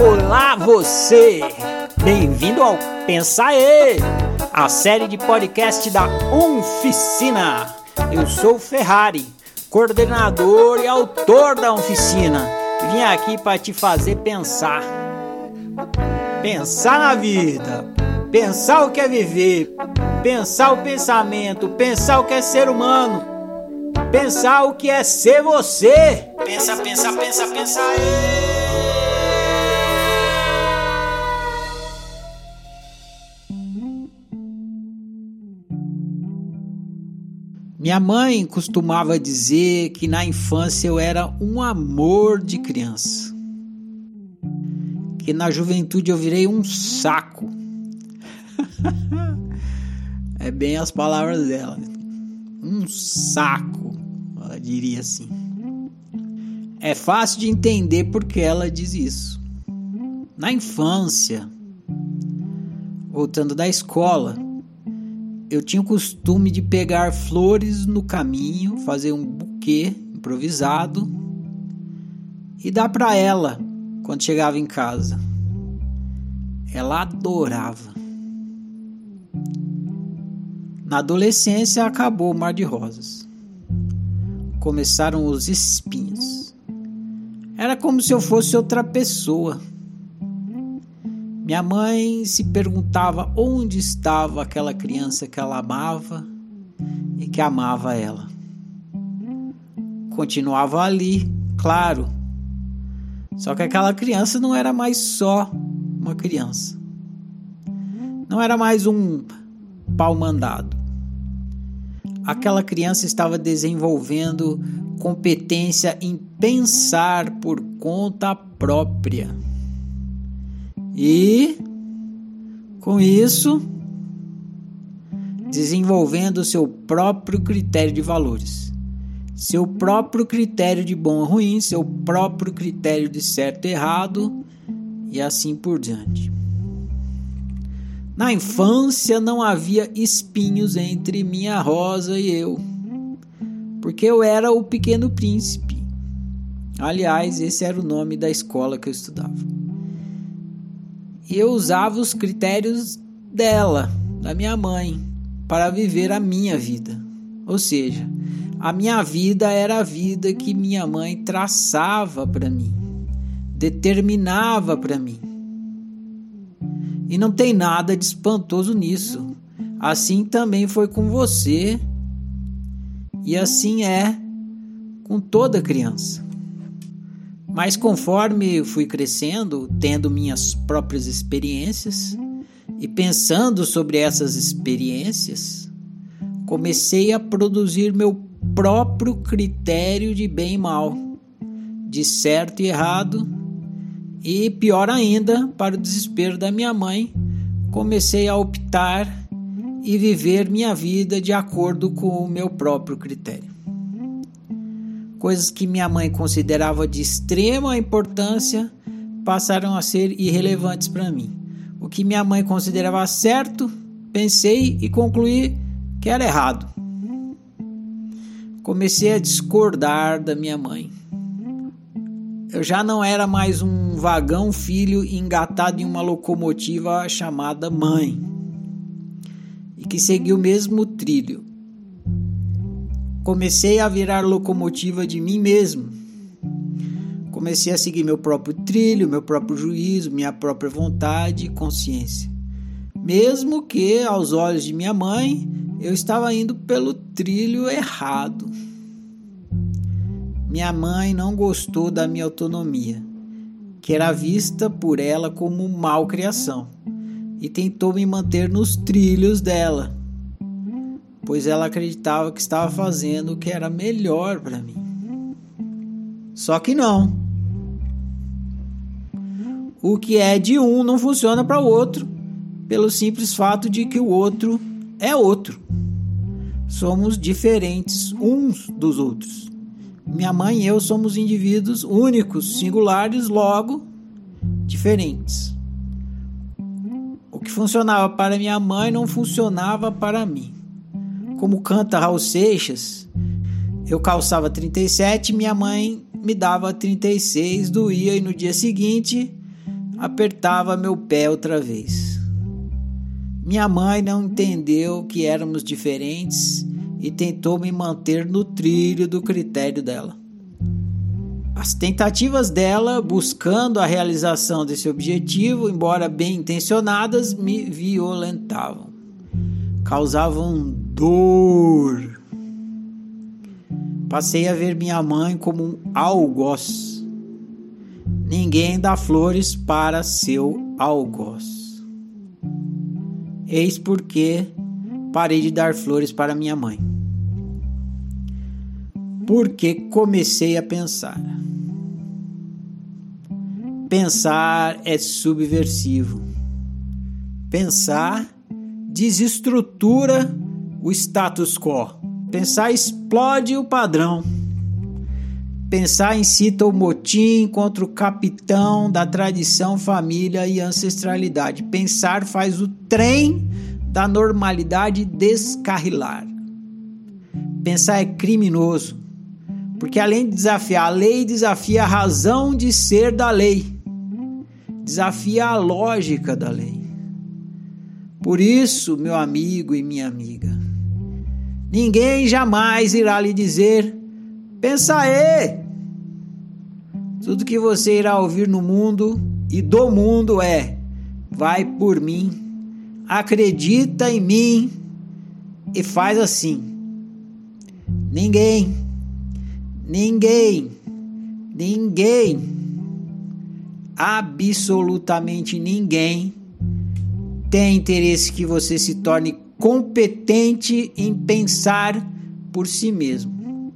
Olá você! Bem-vindo ao Pensa aí, a série de podcast da Oficina. Eu sou Ferrari, coordenador e autor da Oficina. Vim aqui para te fazer pensar. Pensar na vida, pensar o que é viver, pensar o pensamento, pensar o que é ser humano, pensar o que é ser você. Pensa, pensa, pensa, pensa aí. Minha mãe costumava dizer que na infância eu era um amor de criança. Que na juventude eu virei um saco. é bem as palavras dela. Um saco, ela diria assim. É fácil de entender porque ela diz isso. Na infância, voltando da escola, eu tinha o costume de pegar flores no caminho, fazer um buquê improvisado e dar para ela quando chegava em casa. Ela adorava. Na adolescência acabou o mar de rosas. Começaram os espinhos. Era como se eu fosse outra pessoa. Minha mãe se perguntava onde estava aquela criança que ela amava e que amava ela. Continuava ali, claro. Só que aquela criança não era mais só uma criança. Não era mais um pau mandado. Aquela criança estava desenvolvendo competência em pensar por conta própria e, com isso, desenvolvendo seu próprio critério de valores, seu próprio critério de bom e ruim, seu próprio critério de certo e errado e assim por diante. Na infância não havia espinhos entre minha rosa e eu, porque eu era o pequeno príncipe. Aliás, esse era o nome da escola que eu estudava. E eu usava os critérios dela, da minha mãe, para viver a minha vida. Ou seja, a minha vida era a vida que minha mãe traçava para mim, determinava para mim. E não tem nada de espantoso nisso. Assim também foi com você, e assim é com toda criança. Mas conforme fui crescendo, tendo minhas próprias experiências e pensando sobre essas experiências, comecei a produzir meu próprio critério de bem e mal, de certo e errado, e pior ainda, para o desespero da minha mãe, comecei a optar e viver minha vida de acordo com o meu próprio critério coisas que minha mãe considerava de extrema importância passaram a ser irrelevantes para mim. O que minha mãe considerava certo, pensei e concluí que era errado. Comecei a discordar da minha mãe. Eu já não era mais um vagão filho engatado em uma locomotiva chamada mãe e que seguia o mesmo trilho. Comecei a virar locomotiva de mim mesmo. Comecei a seguir meu próprio trilho, meu próprio juízo, minha própria vontade e consciência. Mesmo que, aos olhos de minha mãe, eu estava indo pelo trilho errado. Minha mãe não gostou da minha autonomia, que era vista por ela como malcriação, e tentou me manter nos trilhos dela pois ela acreditava que estava fazendo o que era melhor para mim. Só que não. O que é de um não funciona para o outro, pelo simples fato de que o outro é outro. Somos diferentes uns dos outros. Minha mãe e eu somos indivíduos únicos, singulares, logo diferentes. O que funcionava para minha mãe não funcionava para mim. Como canta Raul Seixas, eu calçava 37, minha mãe me dava 36, doía e no dia seguinte apertava meu pé outra vez. Minha mãe não entendeu que éramos diferentes e tentou me manter no trilho do critério dela. As tentativas dela buscando a realização desse objetivo, embora bem intencionadas, me violentavam, causavam dor. Passei a ver minha mãe como um algoz. Ninguém dá flores para seu algoz. Eis porque parei de dar flores para minha mãe. Porque comecei a pensar. Pensar é subversivo. Pensar desestrutura o status quo. Pensar explode o padrão. Pensar incita o motim contra o capitão da tradição, família e ancestralidade. Pensar faz o trem da normalidade descarrilar. Pensar é criminoso, porque além de desafiar a lei, desafia a razão de ser da lei desafia a lógica da lei. Por isso, meu amigo e minha amiga, ninguém jamais irá lhe dizer: pensa aí. Tudo que você irá ouvir no mundo e do mundo é: vai por mim, acredita em mim e faz assim. Ninguém, ninguém, ninguém absolutamente ninguém tem interesse que você se torne competente em pensar por si mesmo,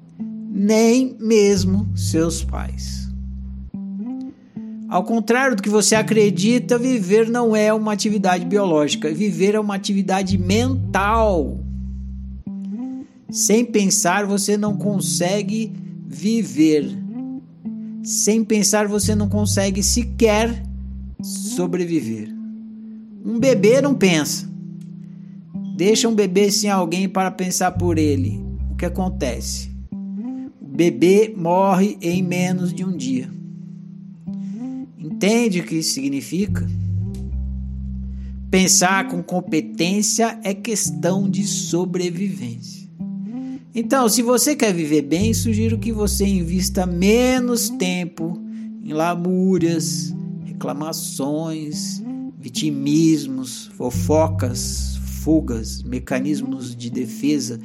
nem mesmo seus pais. Ao contrário do que você acredita, viver não é uma atividade biológica, viver é uma atividade mental. Sem pensar, você não consegue viver. Sem pensar, você não consegue sequer sobreviver. Um bebê não pensa. Deixa um bebê sem alguém para pensar por ele. O que acontece? O bebê morre em menos de um dia. Entende o que isso significa? Pensar com competência é questão de sobrevivência. Então, se você quer viver bem, sugiro que você invista menos tempo em lamúrias, reclamações, vitimismos, fofocas, fugas, mecanismos de defesa,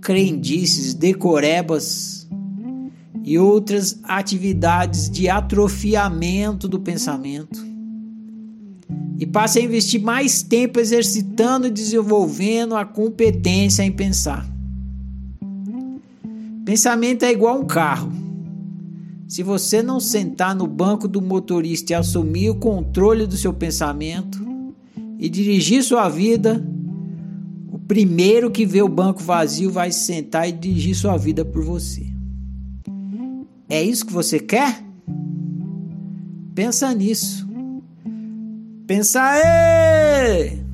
crendices, decorebas e outras atividades de atrofiamento do pensamento. E passe a investir mais tempo exercitando e desenvolvendo a competência em pensar. Pensamento é igual um carro. Se você não sentar no banco do motorista e assumir o controle do seu pensamento e dirigir sua vida, primeiro que vê o banco vazio vai sentar e dirigir sua vida por você. É isso que você quer? Pensa nisso. Pensa aí!